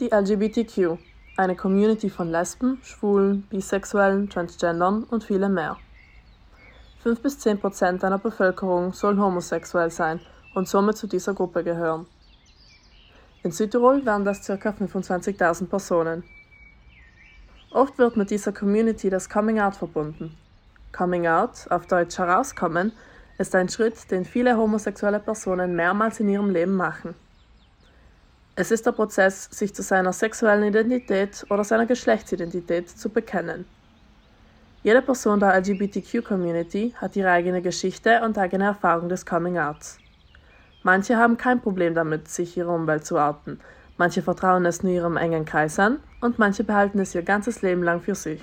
Die LGBTQ, eine Community von Lesben, Schwulen, Bisexuellen, Transgendern und viele mehr. 5 bis 10 Prozent einer Bevölkerung sollen homosexuell sein und somit zu dieser Gruppe gehören. In Südtirol wären das ca. 25.000 Personen. Oft wird mit dieser Community das Coming Out verbunden. Coming Out, auf Deutsch herauskommen, ist ein Schritt, den viele homosexuelle Personen mehrmals in ihrem Leben machen. Es ist der Prozess, sich zu seiner sexuellen Identität oder seiner Geschlechtsidentität zu bekennen. Jede Person der LGBTQ-Community hat ihre eigene Geschichte und eigene Erfahrung des Coming-Outs. Manche haben kein Problem damit, sich ihrer Umwelt zu outen, manche vertrauen es nur ihrem engen Kreis an und manche behalten es ihr ganzes Leben lang für sich.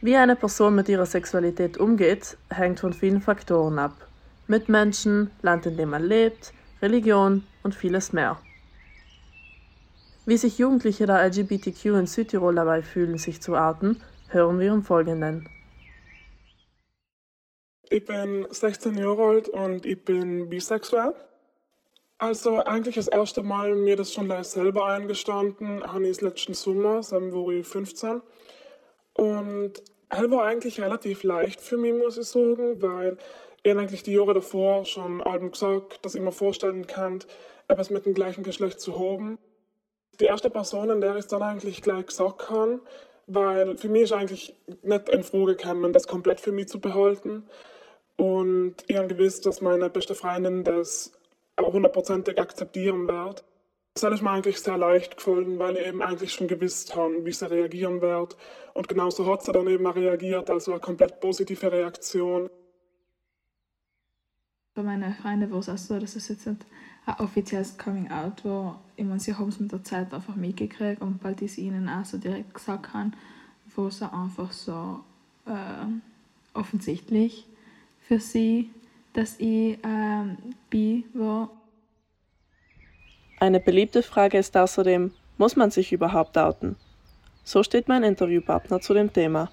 Wie eine Person mit ihrer Sexualität umgeht, hängt von vielen Faktoren ab. Mitmenschen, Land, in dem man lebt, Religion und vieles mehr. Wie sich Jugendliche der LGBTQ in Südtirol dabei fühlen, sich zu outen, hören wir im Folgenden. Ich bin 16 Jahre alt und ich bin bisexuell. Also eigentlich das erste Mal mir das schon selber eingestanden, habe ich letzten Sommer, dann war ich 15. Und es war eigentlich relativ leicht für mich, muss ich sagen, weil ich eigentlich die Jahre davor schon Alben gesagt, dass ich mir vorstellen kann, etwas mit dem gleichen Geschlecht zu haben. Die erste Person, in der ich es dann eigentlich gleich gesagt habe, weil für mich ist eigentlich nicht in Frage gekommen, das komplett für mich zu behalten. Und ich habe gewusst, dass meine beste Freundin das auch hundertprozentig akzeptieren wird. Das ist mir eigentlich sehr leicht gefallen, weil ich eben eigentlich schon gewusst habe, wie sie reagieren wird. Und genauso hat sie dann eben reagiert, also eine komplett positive Reaktion. Bei meinen Freunden war es auch so, dass es jetzt nicht ein offizielles Coming Out war. Ich meine, sie haben es mit der Zeit einfach mitgekriegt und bald ich es ihnen auch so direkt gesagt habe, war es einfach so äh, offensichtlich für sie, dass ich äh, bi war. Eine beliebte Frage ist außerdem, muss man sich überhaupt outen? So steht mein Interviewpartner zu dem Thema.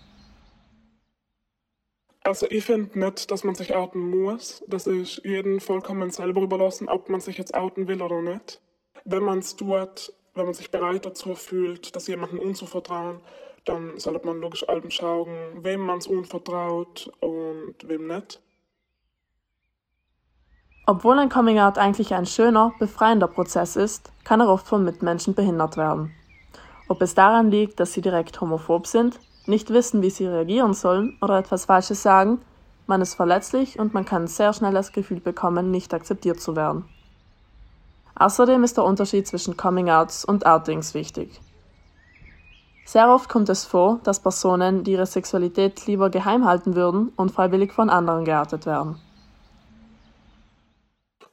Also ich finde nicht, dass man sich outen muss. Das ist jedem vollkommen selber überlassen, ob man sich jetzt outen will oder nicht. Wenn man es tut, wenn man sich bereit dazu fühlt, das jemandem unzuvertrauen, dann sollte man logisch Alben schauen, wem man es unvertraut und wem nicht. Obwohl ein Coming-out eigentlich ein schöner, befreiender Prozess ist, kann er oft von Mitmenschen behindert werden. Ob es daran liegt, dass sie direkt homophob sind, nicht wissen, wie sie reagieren sollen oder etwas Falsches sagen, man ist verletzlich und man kann sehr schnell das Gefühl bekommen, nicht akzeptiert zu werden. Außerdem ist der Unterschied zwischen Coming-outs und Outings wichtig. Sehr oft kommt es vor, dass Personen, die ihre Sexualität lieber geheim halten würden, unfreiwillig von anderen geoutet werden.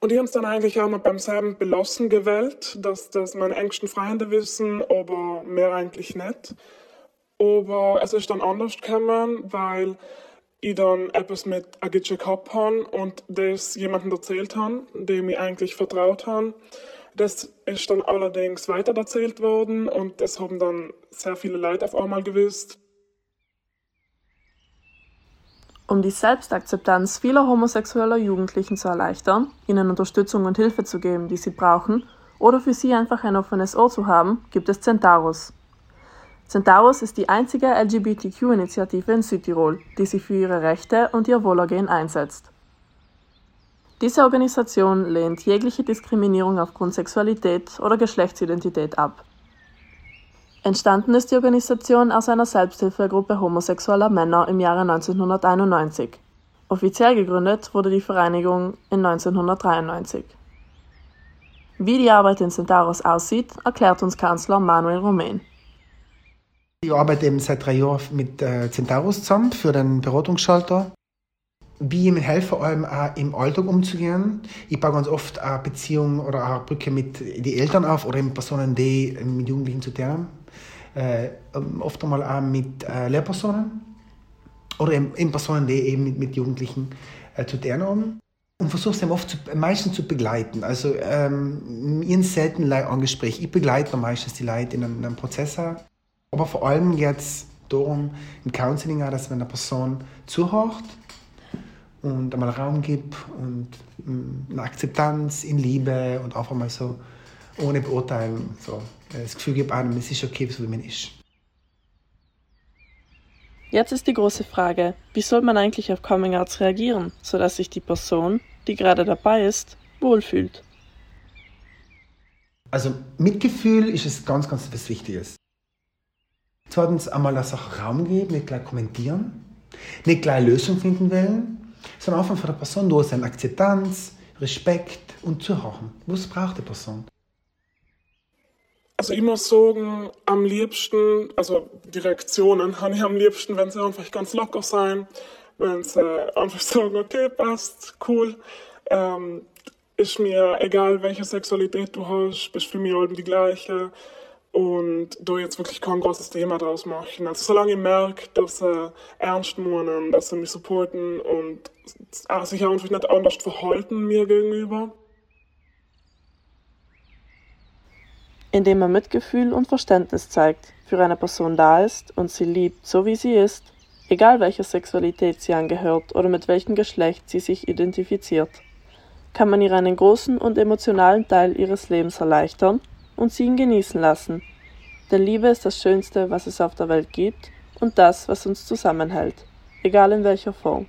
Und die haben es dann eigentlich auch mal beim selben belassen gewählt, dass das meine engsten Freunde wissen, aber mehr eigentlich nicht. Aber es ist dann anders gekommen, weil ich dann etwas mit Agitche gehabt habe und das jemandem erzählt habe, dem ich eigentlich vertraut habe. Das ist dann allerdings weiter erzählt worden und das haben dann sehr viele Leute auf einmal gewusst. Um die Selbstakzeptanz vieler homosexueller Jugendlichen zu erleichtern, ihnen Unterstützung und Hilfe zu geben, die sie brauchen, oder für sie einfach ein offenes Ohr zu haben, gibt es Centaurus. Centaurus ist die einzige LGBTQ-Initiative in Südtirol, die sich für ihre Rechte und ihr Wohlergehen einsetzt. Diese Organisation lehnt jegliche Diskriminierung aufgrund Sexualität oder Geschlechtsidentität ab. Entstanden ist die Organisation aus einer Selbsthilfegruppe homosexueller Männer im Jahre 1991. Offiziell gegründet wurde die Vereinigung in 1993. Wie die Arbeit in Centaurus aussieht, erklärt uns Kanzler Manuel Romain. Ich arbeite eben seit drei Jahren mit äh, Centaurus zusammen für den Beratungsschalter. Wie ich mir helfe, allem auch im Alltag umzugehen. Ich baue ganz oft eine Beziehung oder eine Brücke mit den Eltern auf oder mit Personen, die mit Jugendlichen zu tun haben. Äh, oft einmal auch mit äh, Lehrpersonen oder eben, eben, Personen, die eben mit, mit Jugendlichen äh, zu tun haben. Und versuche sie oft zu, meistens zu begleiten. Also ähm, ich selten Leute. Ich begleite meistens die Leute in einem, in einem Prozess. Auch. Aber vor allem jetzt darum im Counseling auch, dass man einer Person zuhört und einmal Raum gibt und mm, eine Akzeptanz in Liebe und einfach mal so ohne Beurteilung. So. Das Gefühl gibt einem, es ist okay, so wie man ist. Jetzt ist die große Frage, wie soll man eigentlich auf Coming-Outs reagieren, sodass sich die Person, die gerade dabei ist, wohlfühlt? Also Mitgefühl ist es ganz, ganz was Wichtiges. Zweitens einmal der Sache Raum geben, nicht gleich kommentieren, nicht gleich Lösung finden wollen, sondern einfach von der Person da sein. Akzeptanz, Respekt und Zuhören. Was braucht die Person? Also ich muss sagen, am liebsten, also die Reaktionen habe ich am liebsten, wenn sie einfach ganz locker sein, wenn sie einfach sagen, okay, passt, cool. Ähm, ist mir egal, welche Sexualität du hast, bist für mich die gleiche und da jetzt wirklich kein großes Thema draus machen. Also solange ich merke, dass sie ernst meinen, dass sie mich supporten und sich einfach nicht anders verhalten mir gegenüber. Indem man Mitgefühl und Verständnis zeigt, für eine Person da ist und sie liebt, so wie sie ist, egal welcher Sexualität sie angehört oder mit welchem Geschlecht sie sich identifiziert, kann man ihr einen großen und emotionalen Teil ihres Lebens erleichtern und sie ihn genießen lassen. Denn Liebe ist das Schönste, was es auf der Welt gibt und das, was uns zusammenhält, egal in welcher Form.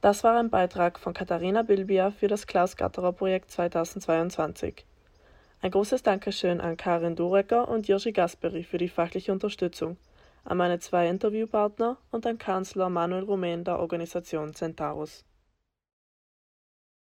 Das war ein Beitrag von Katharina Bilbia für das Klaus Gatterer Projekt 2022. Ein großes Dankeschön an Karin Durecker und Jirschi Gasperi für die fachliche Unterstützung an meine zwei Interviewpartner und an Kanzler Manuel Rumän der Organisation Centaurus.